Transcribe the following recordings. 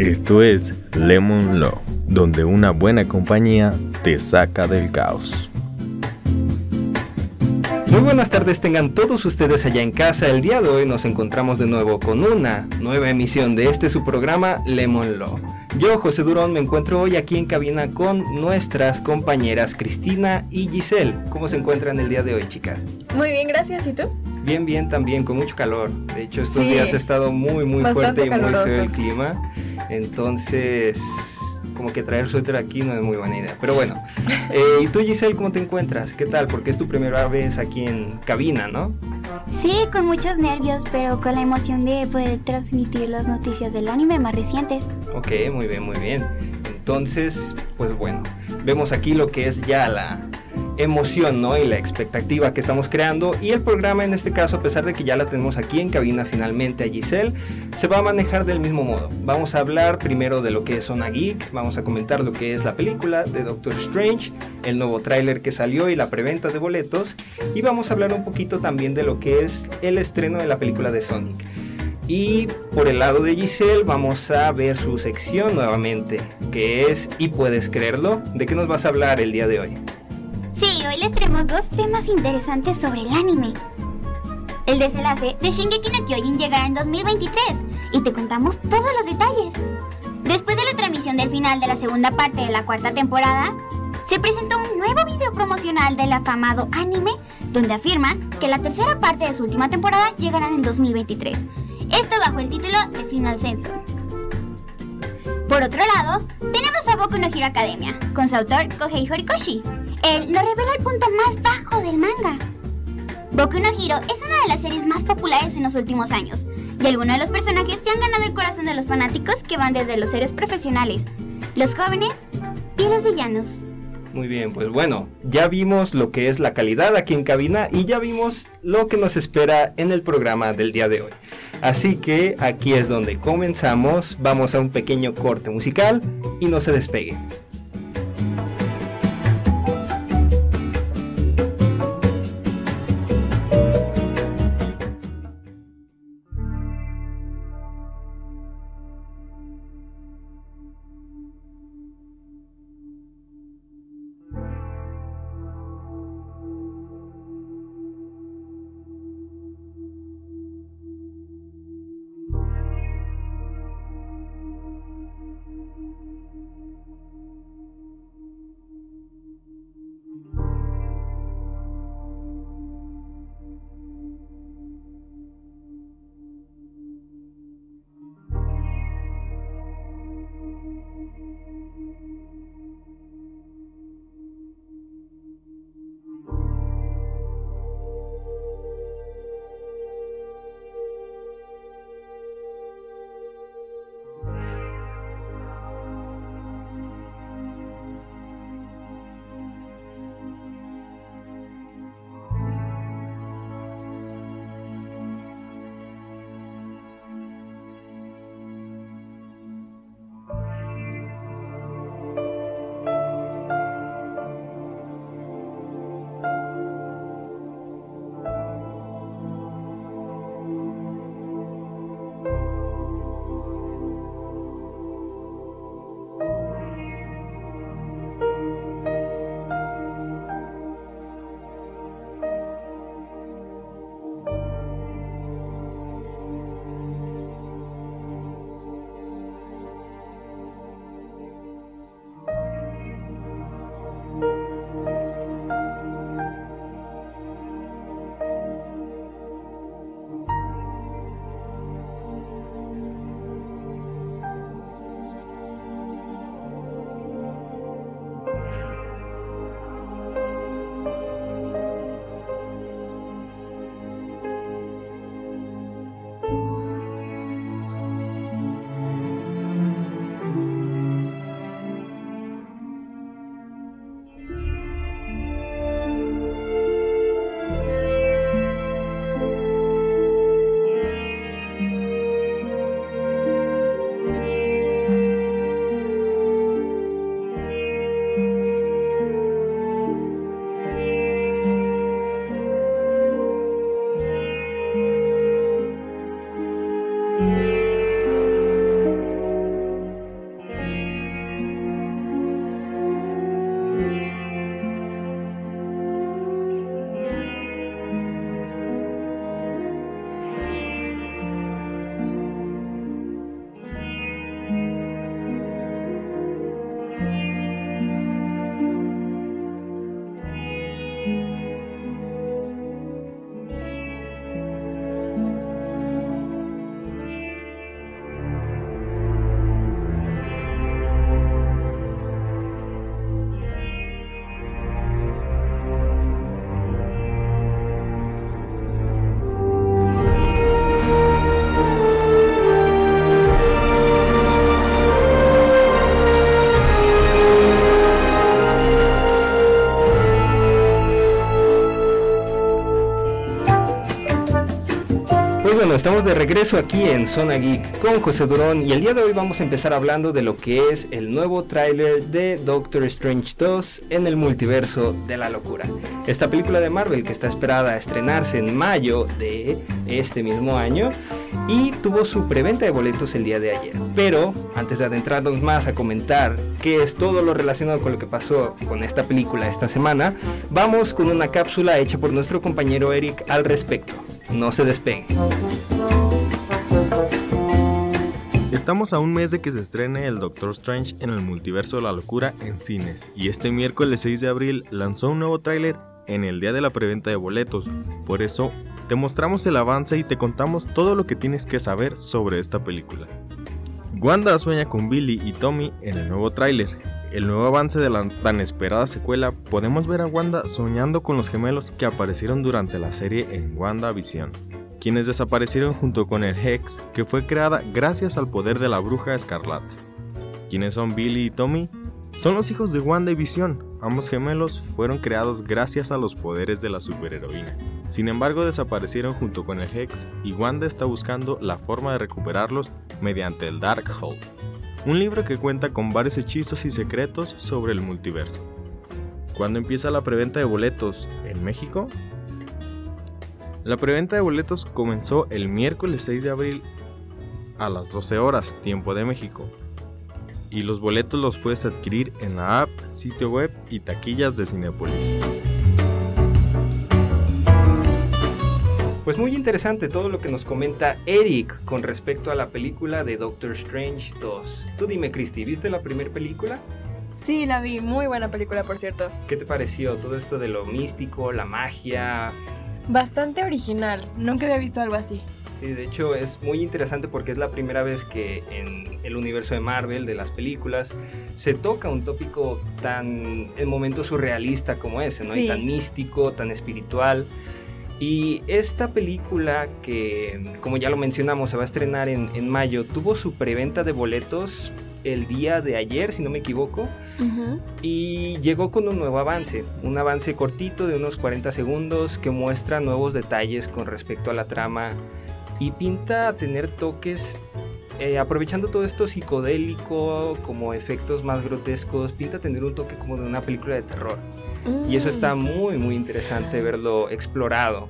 Esto es Lemon Law, donde una buena compañía te saca del caos. Muy buenas tardes tengan todos ustedes allá en casa. El día de hoy nos encontramos de nuevo con una nueva emisión de este su programa Lemon Law. Yo, José Durón, me encuentro hoy aquí en cabina con nuestras compañeras Cristina y Giselle. ¿Cómo se encuentran el día de hoy, chicas? Muy bien, gracias. ¿Y tú? Bien, bien, también, con mucho calor. De hecho, estos días ha estado muy, muy fuerte y muy feo el clima. Entonces, como que traer suéter aquí no es muy buena idea. Pero bueno, eh, ¿y tú Giselle cómo te encuentras? ¿Qué tal? Porque es tu primera vez aquí en cabina, ¿no? Sí, con muchos nervios, pero con la emoción de poder transmitir las noticias del anime más recientes. Ok, muy bien, muy bien. Entonces, pues bueno, vemos aquí lo que es ya la emoción ¿no? y la expectativa que estamos creando. Y el programa en este caso, a pesar de que ya la tenemos aquí en cabina finalmente a Giselle, se va a manejar del mismo modo. Vamos a hablar primero de lo que es Zona Geek, vamos a comentar lo que es la película de Doctor Strange, el nuevo tráiler que salió y la preventa de boletos. Y vamos a hablar un poquito también de lo que es el estreno de la película de Sonic. Y por el lado de Giselle vamos a ver su sección nuevamente, que es ¿Y puedes creerlo? ¿De qué nos vas a hablar el día de hoy? Sí, hoy les traemos dos temas interesantes sobre el anime. El desenlace de Shingeki no Kyojin llegará en 2023 y te contamos todos los detalles. Después de la transmisión del final de la segunda parte de la cuarta temporada, se presentó un nuevo video promocional del afamado anime donde afirma que la tercera parte de su última temporada llegará en 2023. Esto bajo el título de Final Sensor. Por otro lado, tenemos a Boku no Hero Academia, con su autor Kohei Horikoshi, él nos revela el punto más bajo del manga. Boku no Hero es una de las series más populares en los últimos años, y algunos de los personajes se han ganado el corazón de los fanáticos que van desde los seres profesionales, los jóvenes y los villanos. Muy bien, pues bueno, ya vimos lo que es la calidad aquí en cabina y ya vimos lo que nos espera en el programa del día de hoy. Así que aquí es donde comenzamos, vamos a un pequeño corte musical y no se despegue. Estamos de regreso aquí en Zona Geek con José Durón y el día de hoy vamos a empezar hablando de lo que es el nuevo tráiler de Doctor Strange 2 en el multiverso de la locura. Esta película de Marvel que está esperada a estrenarse en mayo de este mismo año y tuvo su preventa de boletos el día de ayer. Pero antes de adentrarnos más a comentar qué es todo lo relacionado con lo que pasó con esta película esta semana, vamos con una cápsula hecha por nuestro compañero Eric al respecto. No se despeguen. Estamos a un mes de que se estrene el Doctor Strange en el multiverso de la locura en cines y este miércoles 6 de abril lanzó un nuevo tráiler en el día de la preventa de boletos. Por eso te mostramos el avance y te contamos todo lo que tienes que saber sobre esta película. Wanda sueña con Billy y Tommy en el nuevo tráiler el nuevo avance de la tan esperada secuela, podemos ver a Wanda soñando con los gemelos que aparecieron durante la serie en WandaVision, quienes desaparecieron junto con el Hex, que fue creada gracias al poder de la bruja escarlata. ¿Quiénes son Billy y Tommy? Son los hijos de Wanda y Vision. Ambos gemelos fueron creados gracias a los poderes de la superheroína. Sin embargo, desaparecieron junto con el Hex y Wanda está buscando la forma de recuperarlos mediante el Darkhold, un libro que cuenta con varios hechizos y secretos sobre el multiverso. ¿Cuándo empieza la preventa de boletos en México? La preventa de boletos comenzó el miércoles 6 de abril a las 12 horas, tiempo de México. Y los boletos los puedes adquirir en la app, sitio web y taquillas de Cinepolis. Pues muy interesante todo lo que nos comenta Eric con respecto a la película de Doctor Strange 2. Tú dime, Christy, ¿viste la primera película? Sí, la vi, muy buena película, por cierto. ¿Qué te pareció todo esto de lo místico, la magia? Bastante original, nunca había visto algo así. Sí, de hecho es muy interesante porque es la primera vez que en el universo de Marvel, de las películas, se toca un tópico tan, en momento surrealista como ese, ¿no? Y tan místico, tan espiritual. Y esta película que, como ya lo mencionamos, se va a estrenar en, mayo, tuvo su preventa de boletos el día de ayer, si no me equivoco, y llegó con un nuevo avance, un avance cortito de unos 40 segundos que muestra nuevos detalles con respecto a la trama y pinta a tener toques, eh, aprovechando todo esto psicodélico, como efectos más grotescos, pinta tener un toque como de una película de terror. Y eso está mm. muy, muy interesante verlo explorado.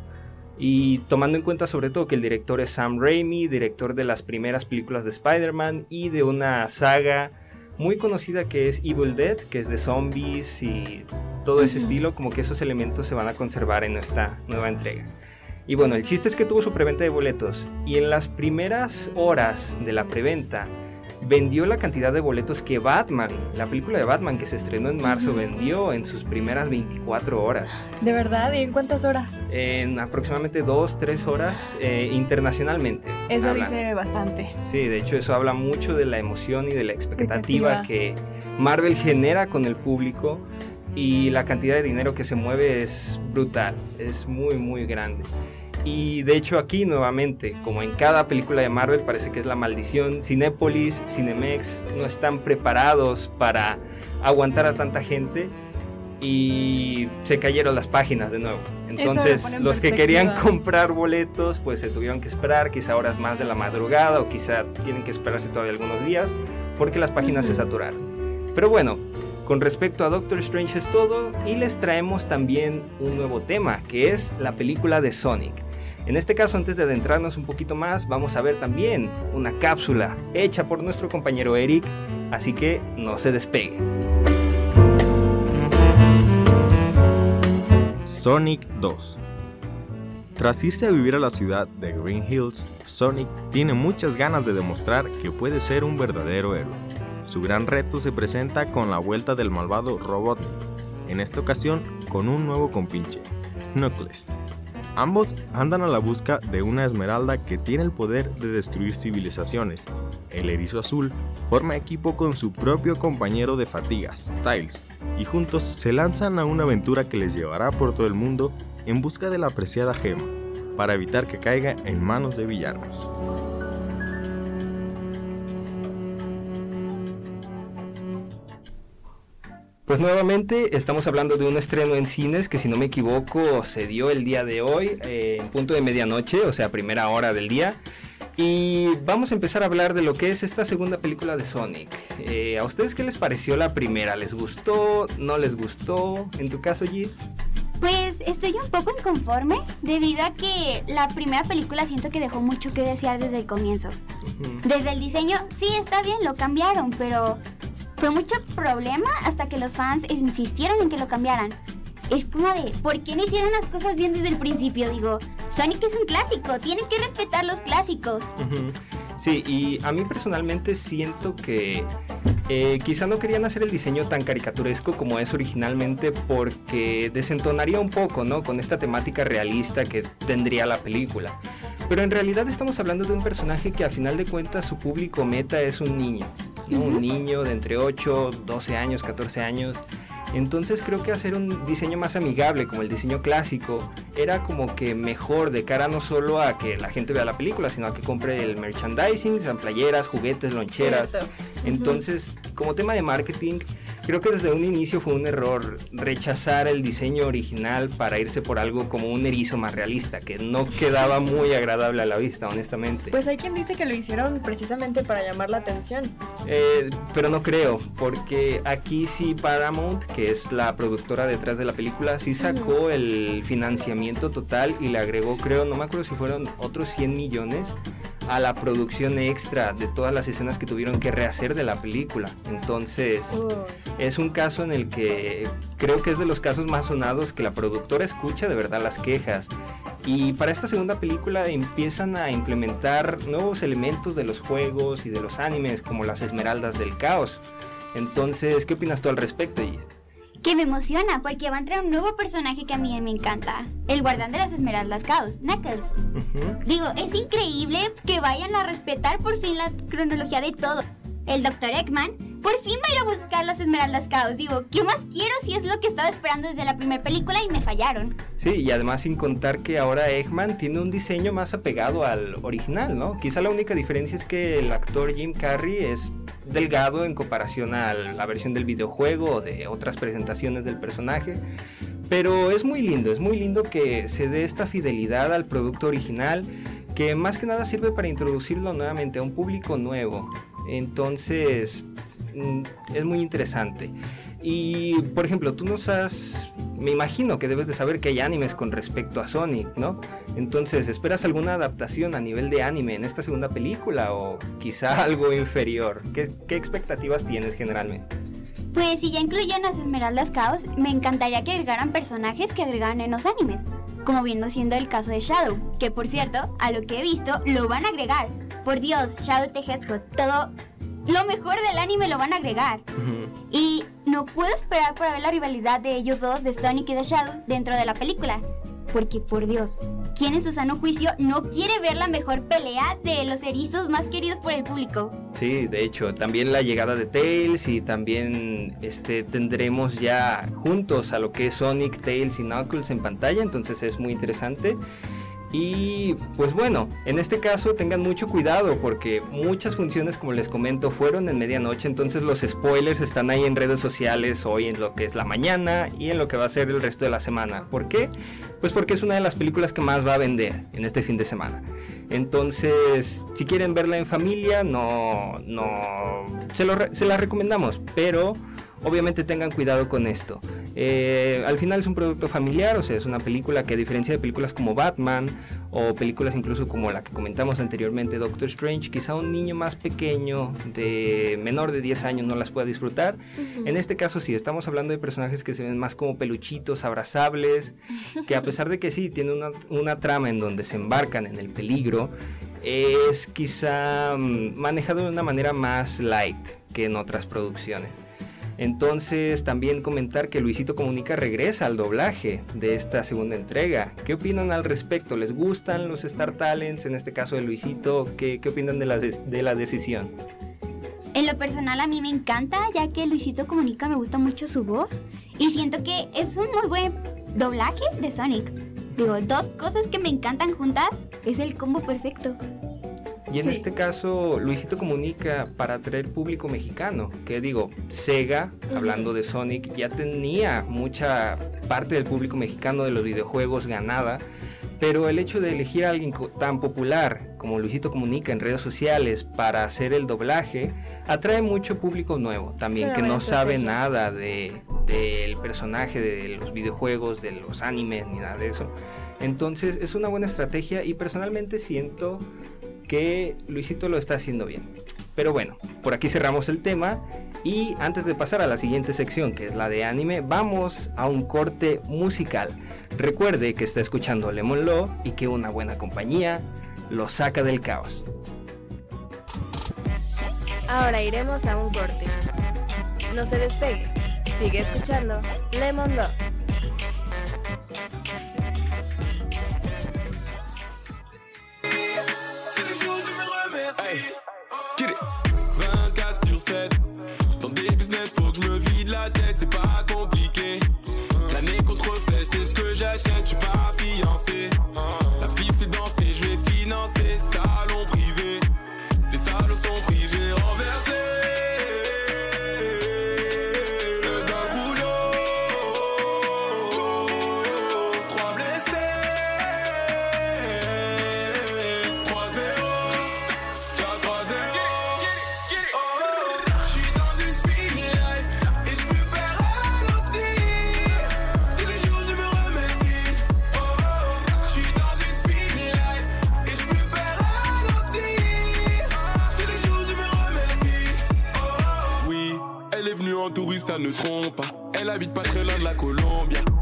Y tomando en cuenta sobre todo que el director es Sam Raimi, director de las primeras películas de Spider-Man y de una saga muy conocida que es Evil Dead, que es de zombies y todo ese estilo, como que esos elementos se van a conservar en esta nueva entrega. Y bueno, el chiste es que tuvo su preventa de boletos y en las primeras horas de la preventa vendió la cantidad de boletos que Batman, la película de Batman que se estrenó en marzo, vendió en sus primeras 24 horas. ¿De verdad? ¿Y en cuántas horas? En aproximadamente 2, 3 horas eh, internacionalmente. Eso dice bastante. Sí, de hecho eso habla mucho de la emoción y de la expectativa, que Marvel genera con el público y la cantidad de dinero que se mueve es brutal, es muy muy grande. Y de hecho aquí nuevamente, como en cada película de Marvel, parece que es la maldición. Cinépolis, Cinemex no están preparados para aguantar a tanta gente y se cayeron las páginas de nuevo. Entonces los que querían comprar boletos pues se tuvieron que esperar quizá horas más de la madrugada o quizá tienen que esperarse todavía algunos días porque las páginas se saturaron. Pero bueno, con respecto a Doctor Strange es todo y les traemos también un nuevo tema que es la película de Sonic. En este caso, antes de adentrarnos un poquito más, vamos a ver también una cápsula hecha por nuestro compañero Eric, así que no se despegue. Sonic 2 Tras irse a vivir a la ciudad de Green Hills, Sonic tiene muchas ganas de demostrar que puede ser un verdadero héroe. Su gran reto se presenta con la vuelta del malvado Robotnik, en esta ocasión con un nuevo compinche, Knuckles, Ambos andan a la busca de una esmeralda que tiene el poder de destruir civilizaciones. El erizo azul forma equipo con su propio compañero de fatigas, Styles, y juntos se lanzan a una aventura que les llevará por todo el mundo en busca de la apreciada gema, para evitar que caiga en manos de villanos. Pues nuevamente estamos hablando de un estreno en cines que si no me equivoco se dio el día de hoy eh, en punto de medianoche, o sea, primera hora del día. Y vamos a empezar a hablar de lo que es esta segunda película de Sonic. Eh, ¿A ustedes qué les pareció la primera? ¿Les gustó? ¿No les gustó? En tu caso, Gis. Pues estoy un poco inconforme debido a que la primera película siento que dejó mucho que desear desde el comienzo. Desde el diseño, sí está bien, lo cambiaron, pero fue mucho problema hasta que los fans insistieron en que lo cambiaran. Es como de, ¿por qué no hicieron las cosas bien desde el principio? Digo, Sonic es un clásico, tienen que respetar los clásicos. Sí, y a mí personalmente siento que eh, quizá no querían hacer el diseño tan caricaturesco como es originalmente porque desentonaría un poco, ¿no? Con esta temática realista que tendría la película. Pero en realidad estamos hablando de un personaje que a final de cuentas su público meta es un niño. Un niño de entre 8, 12 años, 14 años. Entonces creo que hacer un diseño más amigable como el diseño clásico era como que mejor de cara no solo a que la gente vea la película, sino a que compre el merchandising, sean playeras, juguetes, loncheras. Entonces, como tema de marketing, creo que desde un inicio fue un error rechazar el diseño original para irse por algo como un erizo más realista, que no quedaba muy agradable a la vista, honestamente. Pues hay quien dice que lo hicieron precisamente para llamar la atención. Eh, pero no creo, porque aquí sí Paramount, que es la productora detrás de la película, sí sacó el financiamiento total y le agregó, creo, no me acuerdo si fueron otros 100 millones a la producción extra de todas las escenas que tuvieron que rehacer de la película. Entonces, es un caso en el que creo que es de los casos más sonados que la productora escucha de verdad las quejas. Y para esta segunda película empiezan a implementar nuevos elementos de los juegos y de los animes, como las Esmeraldas del Caos. Entonces, ¿qué opinas tú al respecto, Gis? que me emociona porque va a entrar un nuevo personaje que a mí me encanta. El guardián de las esmeraldas Chaos, Knuckles. Digo, es increíble que vayan a respetar por fin la cronología de todo. El Dr. Eggman por fin va a ir a buscar las Esmeraldas Chaos. Digo, ¿qué más quiero si es lo que estaba esperando desde la primera película y me fallaron? Sí, y además sin contar que ahora Eggman tiene un diseño más apegado al original, ¿no? Quizá la única diferencia es que el actor Jim Carrey es delgado en comparación a la versión del videojuego o de otras presentaciones del personaje. Pero es muy lindo, es muy lindo que se dé esta fidelidad al producto original que más que nada sirve para introducirlo nuevamente a un público nuevo. Entonces, es muy interesante. Y, por ejemplo, tú nos has... Me imagino que debes de saber que hay animes con respecto a Sonic, ¿no? Entonces, ¿esperas alguna adaptación a nivel de anime en esta segunda película o quizá algo inferior? ¿Qué, qué expectativas tienes generalmente? Pues si ya incluyeron las Esmeraldas Chaos, me encantaría que agregaran personajes que agregaran en los animes, como viendo siendo el caso de Shadow, que por cierto, a lo que he visto, lo van a agregar. Por Dios, Shadow the Hedgehog, todo lo mejor del anime lo van a agregar. Y no puedo esperar para ver la rivalidad de ellos dos, de Sonic y de Shadow, dentro de la película. Porque por Dios, ¿quién en su sano juicio no quiere ver la mejor pelea de los erizos más queridos por el público? Sí, de hecho, también la llegada de Tails y también este tendremos ya juntos a lo que es Sonic, Tails y Knuckles en pantalla, entonces es muy interesante. Y pues bueno, en este caso tengan mucho cuidado porque muchas funciones, como les comento, fueron en medianoche, entonces los spoilers están ahí en redes sociales hoy en lo que es la mañana y en lo que va a ser el resto de la semana. ¿Por qué? Pues porque es una de las películas que más va a vender en este fin de semana. Entonces, si quieren verla en familia, no, no, se, se la recomendamos, pero obviamente tengan cuidado con esto. Eh, al final es un producto familiar, o sea, es una película que a diferencia de películas como Batman o películas incluso como la que comentamos anteriormente, Doctor Strange, quizá un niño más pequeño, de menor de 10 años, no las pueda disfrutar. En este caso sí, estamos hablando de personajes que se ven más como peluchitos, abrazables, que a pesar de que sí, tiene una, una trama en donde se embarcan en el peligro, es quizá mm, manejado de una manera más light que en otras producciones. Entonces también comentar que Luisito Comunica regresa al doblaje de esta segunda entrega. ¿Qué opinan al respecto? ¿Les gustan los Star Talents? En este caso de Luisito, ¿qué, qué opinan de la, de la decisión? En lo personal a mí me encanta, ya que Luisito Comunica me gusta mucho su voz y siento que es un muy buen doblaje de Sonic. Digo, dos cosas que me encantan juntas es el combo perfecto. Y en Sí. este caso, Luisito comunica para atraer público mexicano. Que digo, Sega, hablando de Sonic, ya tenía mucha parte del público mexicano de los videojuegos ganada. Pero el hecho de elegir a alguien tan popular como Luisito Comunica en redes sociales para hacer el doblaje atrae mucho público nuevo también que no sabe estrategia. nada de, del personaje de los videojuegos, de los animes ni nada de eso. Entonces es una buena estrategia y personalmente siento que Luisito lo está haciendo bien. Pero bueno, por aquí cerramos el tema y antes de pasar a la siguiente sección que es la de anime, vamos a un corte musical. Recuerde que está escuchando Lemon Law y que una buena compañía lo saca del caos. Ahora iremos a un corte. No se despegue. Sigue escuchando Lemon Love. Hey, get it. 24 sur 7. Dans des business, faut que je me vide la tête, c'est pas compliqué. L'année contre flèche, c'est ce que j'achète, je suis pas fiancé. La fille c'est danser, je vais financer, salon privé. Les salons sont pris, très loin de la.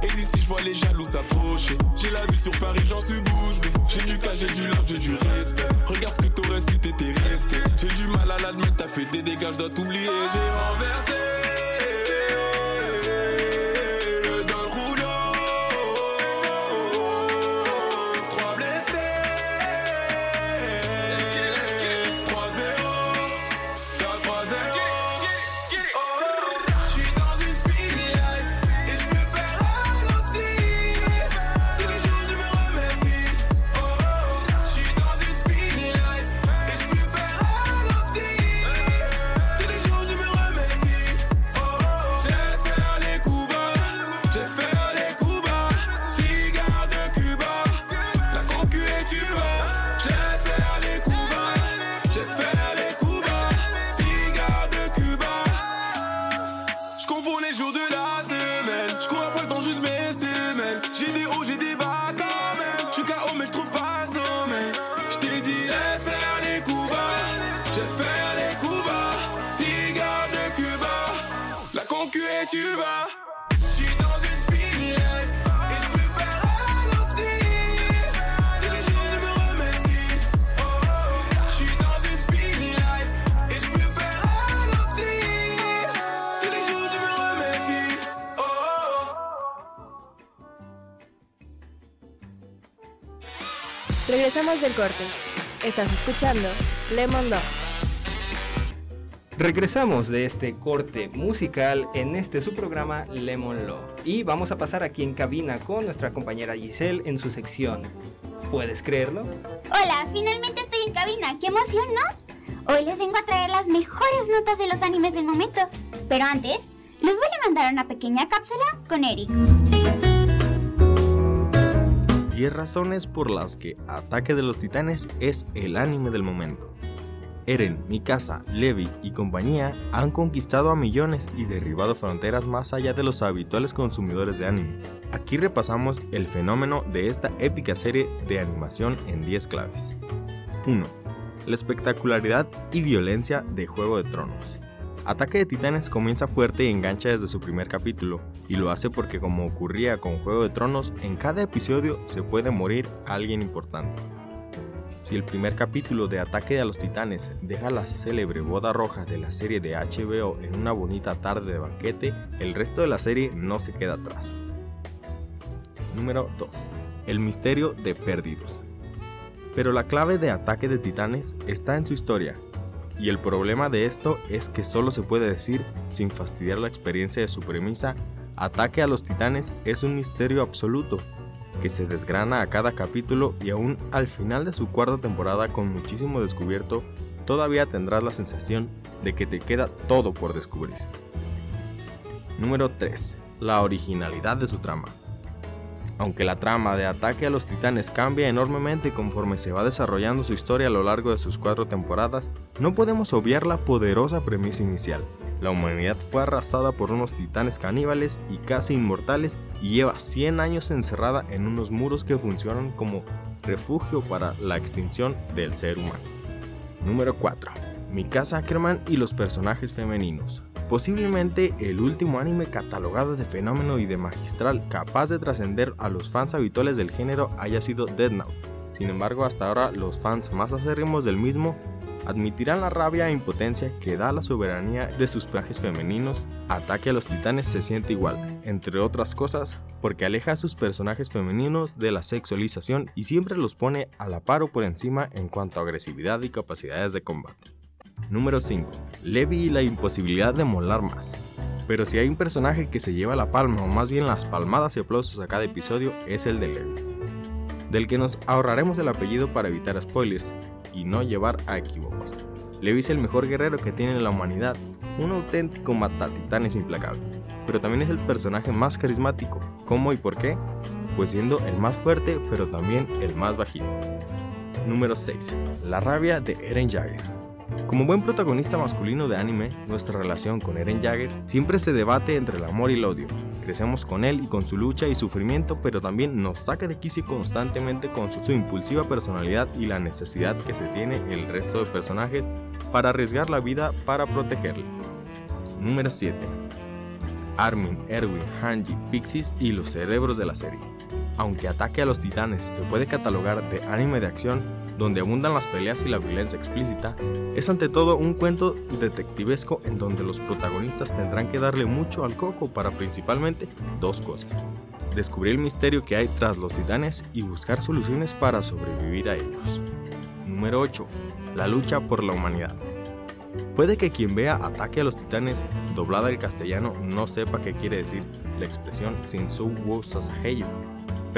Et d'ici je vois les jaloux s'approcher. J'ai la vue sur Paris, j'en suis bouche bée. J'ai du cas, j'ai du love, j'ai du respect. Regarde ce que t'aurais si t'étais resté. J'ai du mal à l'admettre, t'as fait des dégâts, je dois t'oublier. J'ai renversé. Confonds les jours de la semaine. Je cours après le temps juste mes semaines. J'ai des hauts, j'ai des bas quand Regresamos del corte. Estás escuchando Lemon Love. Regresamos de este corte musical en este su programa Lemon Law y vamos a pasar aquí en cabina con nuestra compañera Giselle en su sección. ¿Puedes creerlo? Hola, finalmente estoy en cabina. ¡Qué emoción, ¿no? Hoy les vengo a traer las mejores notas de los animes del momento. Pero antes, les voy a mandar una pequeña cápsula con Eric. 10 razones por las que Ataque de los Titanes es el anime del momento. Eren, Mikasa, Levi y compañía han conquistado a millones y derribado fronteras más allá de los habituales consumidores de anime. Aquí repasamos el fenómeno de esta épica serie de animación en 10 claves. 1. La espectacularidad y violencia de Juego de Tronos. Ataque de Titanes comienza fuerte y engancha desde su primer capítulo, y lo hace porque como ocurría con Juego de Tronos, en cada episodio se puede morir alguien importante. Si el primer capítulo de Ataque a los Titanes deja la célebre boda roja de la serie de HBO en una bonita tarde de banquete, el resto de la serie no se queda atrás. Número 2. El misterio de Perdidos. Pero la clave de Ataque de Titanes está en su historia, y el problema de esto es que solo se puede decir, sin fastidiar la experiencia de su premisa, Ataque a los Titanes es un misterio absoluto. que se desgrana a cada capítulo y aún al final de su cuarta temporada con muchísimo descubierto, todavía tendrás la sensación de que te queda todo por descubrir. Número 3. La originalidad de su trama. Aunque la trama de Ataque a los Titanes cambia enormemente conforme se va desarrollando su historia a lo largo de sus cuatro temporadas, no podemos obviar la poderosa premisa inicial. La humanidad fue arrasada por unos titanes caníbales y casi inmortales y lleva 100 años encerrada en unos muros que funcionan como refugio para la extinción del ser humano. Número 4. Mikasa Ackerman y los personajes femeninos. Posiblemente el último anime catalogado de fenómeno y de magistral capaz de trascender a los fans habituales del género haya sido Death Note. Sin embargo, hasta ahora los fans más acérrimos del mismo admitirán la rabia e impotencia que da la soberanía de sus personajes femeninos. Ataque a los titanes se siente igual, entre otras cosas, porque aleja a sus personajes femeninos de la sexualización y siempre los pone a la par o por encima en cuanto a agresividad y capacidades de combate. Número 5. Levi y la imposibilidad de molar más. Pero si hay un personaje que se lleva la palma o más bien las palmadas y aplausos a cada episodio es el de Levi, del que nos ahorraremos el apellido para evitar spoilers y no llevar a equívocos. Levi es el mejor guerrero que tiene la humanidad, un auténtico matatitanes implacable, pero también es el personaje más carismático. ¿Cómo y por qué? Pues siendo el más fuerte, pero también el más bajito. Número 6. La rabia de Eren Jaeger. Como buen protagonista masculino de anime, nuestra relación con Eren Jaeger siempre se debate entre el amor y el odio. Crecemos con él y con su lucha y sufrimiento, pero también nos saca de quicio constantemente con su, su impulsiva personalidad y la necesidad que se tiene el resto de personajes para arriesgar la vida para protegerle. Número 7. Armin, Erwin, Hanji, Pixies y los cerebros de la serie. Aunque Ataque a los Titanes se puede catalogar de anime de acción, donde abundan las peleas y la violencia explícita, es ante todo un cuento detectivesco en donde los protagonistas tendrán que darle mucho al coco para principalmente dos cosas. Descubrir el misterio que hay tras los titanes y buscar soluciones para sobrevivir a ellos. Número 8. La lucha por la humanidad. Puede que quien vea Ataque a los Titanes doblada al castellano no sepa qué quiere decir la expresión Shinsou wo Sasageyo,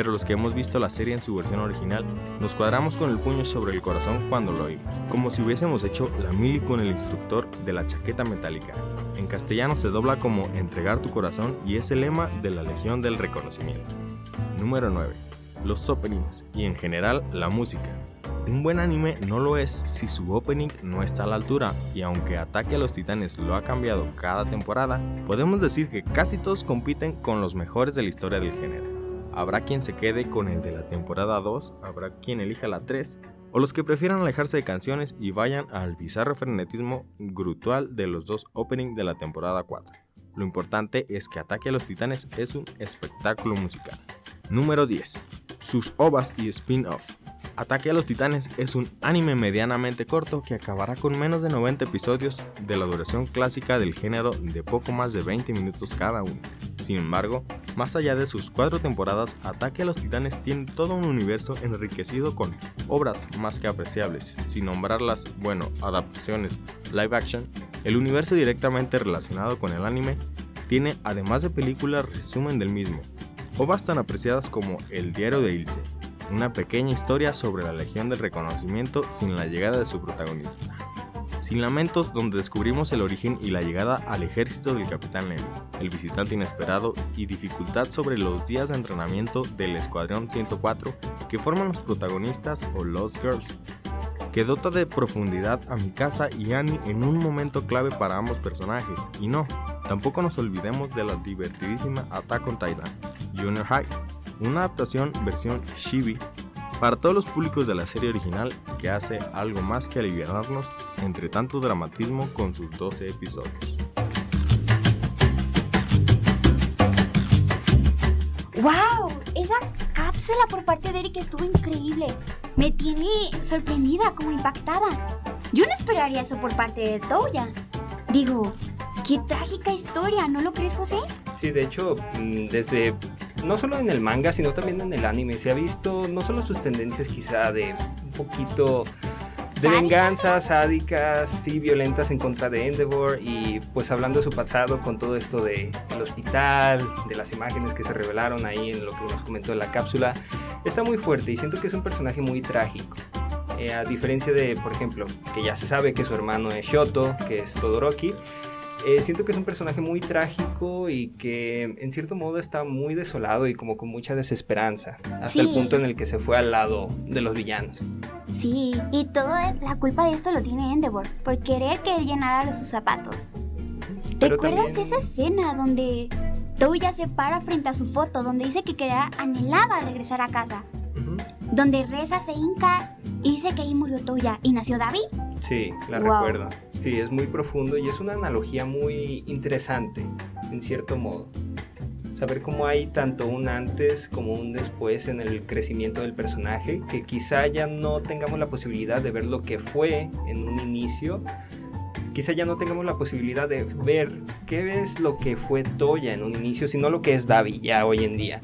pero los que hemos visto la serie en su versión original nos cuadramos con el puño sobre el corazón cuando lo oímos, como si hubiésemos hecho la mili con el instructor de la chaqueta metálica. En castellano se dobla como entregar tu corazón y es el lema de la Legión del Reconocimiento. Número 9. Los openings y en general la música. Un buen anime no lo es si su opening no está a la altura, y aunque Ataque a los Titanes lo ha cambiado cada temporada, podemos decir que casi todos compiten con los mejores de la historia del género. Habrá quien se quede con el de la temporada 2, habrá quien elija la 3, o los que prefieran alejarse de canciones y vayan al bizarro frenetismo grutual de los dos openings de la temporada 4. Lo importante es que Ataque a los Titanes es un espectáculo musical. Número 10. Sus ovas y spin-off. Ataque a los Titanes es un anime medianamente corto que acabará con menos de 90 episodios de la duración clásica del género de poco más de 20 minutos cada uno. Sin embargo, más allá de sus cuatro temporadas, Ataque a los Titanes tiene todo un universo enriquecido con obras más que apreciables, sin nombrarlas, bueno, adaptaciones, live action, el universo directamente relacionado con el anime tiene, además de películas, resumen del mismo, obras tan apreciadas como El diario de Ilse, una pequeña historia sobre la Legión del Reconocimiento sin la llegada de su protagonista. Sin Lamentos, donde descubrimos el origen y la llegada al ejército del Capitán Nemo, el visitante inesperado y dificultad sobre los días de entrenamiento del Escuadrón 104 que forman los protagonistas o Lost Girls, que dota de profundidad a Mikasa y Annie en un momento clave para ambos personajes. Y no, tampoco nos olvidemos de la divertidísima Attack on Titan, Junior High, una adaptación versión chibi para todos los públicos de la serie original que hace algo más que aliviarnos entre tanto dramatismo con sus 12 episodios. ¡Wow! Esa cápsula por parte de Eric estuvo increíble. Me tiene sorprendida, como impactada. Yo no esperaría eso por parte de Touya. Digo, qué trágica historia, ¿no lo crees, José? Sí, de hecho, mm, desde no solo en el manga, sino también en el anime se ha visto no solo sus tendencias quizá de un poquito de venganza, sádicas, sí, violentas en contra de Endeavor y pues hablando de su pasado con todo esto de el hospital, de las imágenes que se revelaron ahí en lo que nos comentó en la cápsula, está muy fuerte y siento que es un personaje muy trágico. Eh, a diferencia de, por ejemplo, que ya se sabe que su hermano es Shoto, que es Todoroki, eh, siento que es un personaje muy trágico y que en cierto modo está muy desolado y como con mucha desesperanza, hasta el Sí. punto en el que se fue al lado de los villanos. Sí, y toda la culpa de esto lo tiene Endeavor, por querer que él llenara sus zapatos. Pero ¿Recuerdas también- esa escena donde Touya se para frente a su foto, donde dice que quería, anhelaba regresar a casa? Ujú. Donde reza, se hinca y dice que ahí murió Touya y nació David. Sí, la Wow. recuerdo. Sí, es muy profundo y es una analogía muy interesante, en cierto modo. Saber cómo hay tanto un antes como un después en el crecimiento del personaje, que quizá ya no tengamos la posibilidad de ver lo que fue en un inicio, quizá ya no tengamos la posibilidad de ver qué es lo que fue Toya en un inicio, sino lo que es Davi ya hoy en día.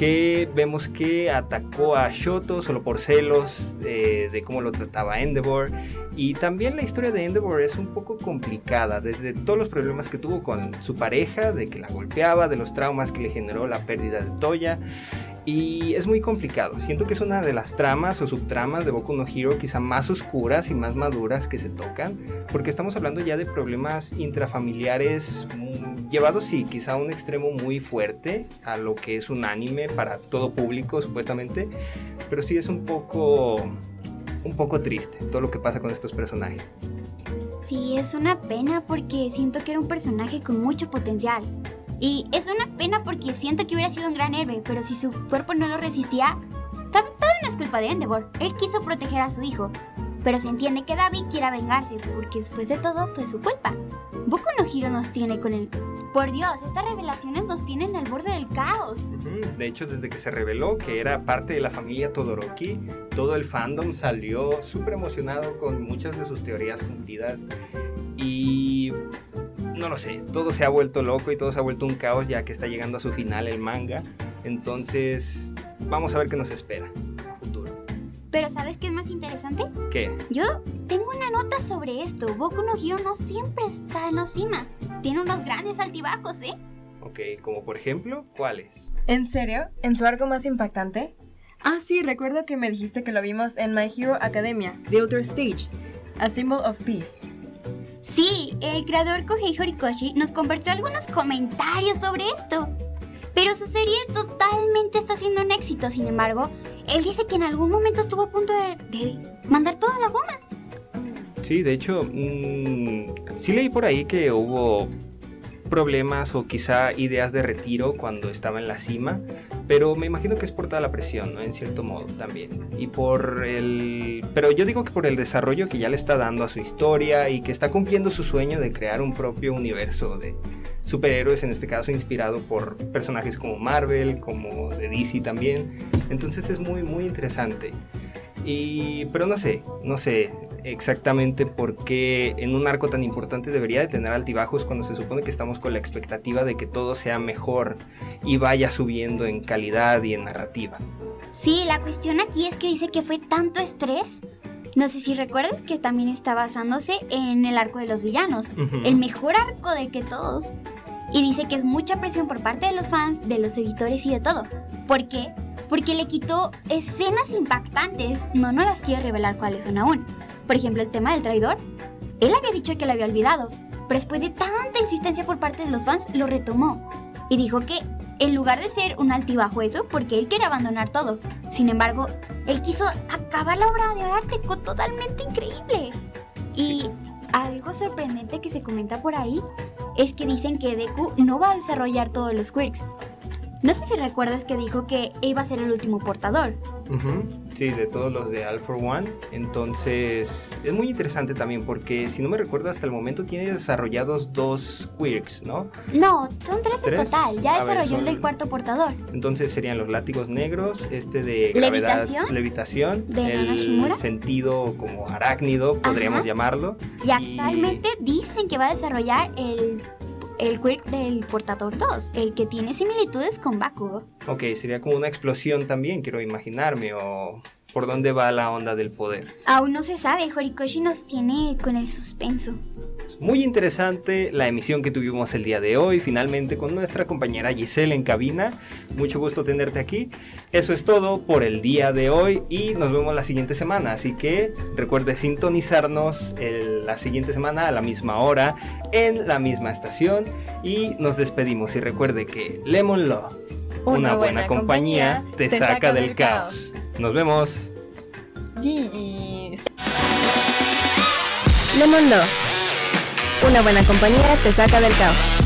Que vemos que atacó a Shoto solo por celos eh, de cómo lo trataba Endeavor. Y también la historia de Endeavor es un poco complicada, desde todos los problemas que tuvo con su pareja, de que la golpeaba, de los traumas que le generó la pérdida de Toya. Y es muy complicado. Siento que es una de las tramas o subtramas de Boku no Hero quizá más oscuras y más maduras que se tocan, porque estamos hablando ya de problemas intrafamiliares mm, llevados sí, quizá a un extremo muy fuerte a lo que es un anime para todo público supuestamente, pero sí es un poco un poco triste todo lo que pasa con estos personajes. Sí, es una pena porque siento que era un personaje con mucho potencial. Y es una pena porque siento que hubiera sido un gran héroe, pero si su cuerpo no lo resistía, to- todo no es culpa de Endeavor. Él quiso proteger a su hijo. Pero se entiende que David quiera vengarse, porque después de todo fue su culpa. Boku no Hiro nos tiene con el... Por Dios, estas revelaciones nos tienen al borde del caos. De hecho, desde que se reveló que era parte de la familia Todoroki, todo el fandom salió súper emocionado con muchas de sus teorías juntidas y no lo sé, todo se ha vuelto loco y todo se ha vuelto un caos ya que está llegando a su final el manga. Entonces, vamos a ver qué nos espera a futuro. Pero ¿sabes qué es más interesante? ¿Qué? Yo tengo una nota sobre esto. Boku no Hiro no siempre está en la cima. Tiene unos grandes altibajos, ¿eh? Ok, como por ejemplo, ¿cuáles? ¿En serio? ¿En su arco más impactante? Ah, sí, recuerdo que me dijiste que lo vimos en My Hero Academia, The Outer Stage, A Symbol of Peace. Sí, el creador Kohei Horikoshi nos compartió algunos comentarios sobre esto. Pero su serie totalmente está siendo un éxito, sin embargo, él dice que en algún momento estuvo a punto de, de mandar toda la goma. Sí, de hecho, mm, sí leí por ahí que hubo problemas o quizá ideas de retiro cuando estaba en la cima, pero me imagino que es por toda la presión, ¿no? En cierto modo también. Y por el... Pero yo digo que por el desarrollo que ya le está dando a su historia y que está cumpliendo su sueño de crear un propio universo de superhéroes, en este caso inspirado por personajes como Marvel, como de DC también. Entonces es muy, muy interesante. Y, pero no sé, no sé exactamente por qué en un arco tan importante debería de tener altibajos cuando se supone que estamos con la expectativa de que todo sea mejor y vaya subiendo en calidad y en narrativa. Sí, la cuestión aquí es que dice que fue tanto estrés. No sé si recuerdas que también está basándose en el arco de los villanos. Ujú. el mejor arco de que todos. Y dice que es mucha presión por parte de los fans, de los editores y de todo. ¿Por qué? Porque le quitó escenas impactantes. No, no las quiere revelar cuáles son aún. Por ejemplo, el tema del traidor. Él había dicho que lo había olvidado, pero después de tanta insistencia por parte de los fans, lo retomó. Y dijo que en lugar de ser un altibajo eso, porque él quiere abandonar todo. Sin embargo, él quiso acabar la obra de arte con totalmente increíble. Y algo sorprendente que se comenta por ahí es que dicen que Deku no va a desarrollar todos los quirks. No sé si recuerdas que dijo que iba a ser el último portador. Sí, de todos los de All for One. Entonces, es muy interesante también porque, si no me recuerdo, hasta el momento tiene desarrollados dos quirks, ¿no? No, son tres, en total. Ya A ver, desarrolló el son- del cuarto portador. Entonces serían los látigos negros, este de gravedad, ¿Levitación? levitación, ¿De el sentido como arácnido, podríamos Ajá. llamarlo. Y Y- actualmente dicen que va a desarrollar el, el quirk del portador 2, el que tiene similitudes con Bakugo. Ok, sería como una explosión también, quiero imaginarme, o por dónde va la onda del poder. Aún no se sabe, Horikoshi nos tiene con el suspenso. Muy interesante la emisión que tuvimos el día de hoy, finalmente con nuestra compañera Giselle en cabina. Mucho gusto tenerte aquí. Eso es todo por el día de hoy y nos vemos la siguiente semana. Así que recuerde sintonizarnos el- la siguiente semana a la misma hora en la misma estación y nos despedimos. Y recuerde que Lemon Law, una, buena, compañía, te, saca, del caos. Nos vemos. GG's. Lemon Law. Una buena compañía te saca del caos.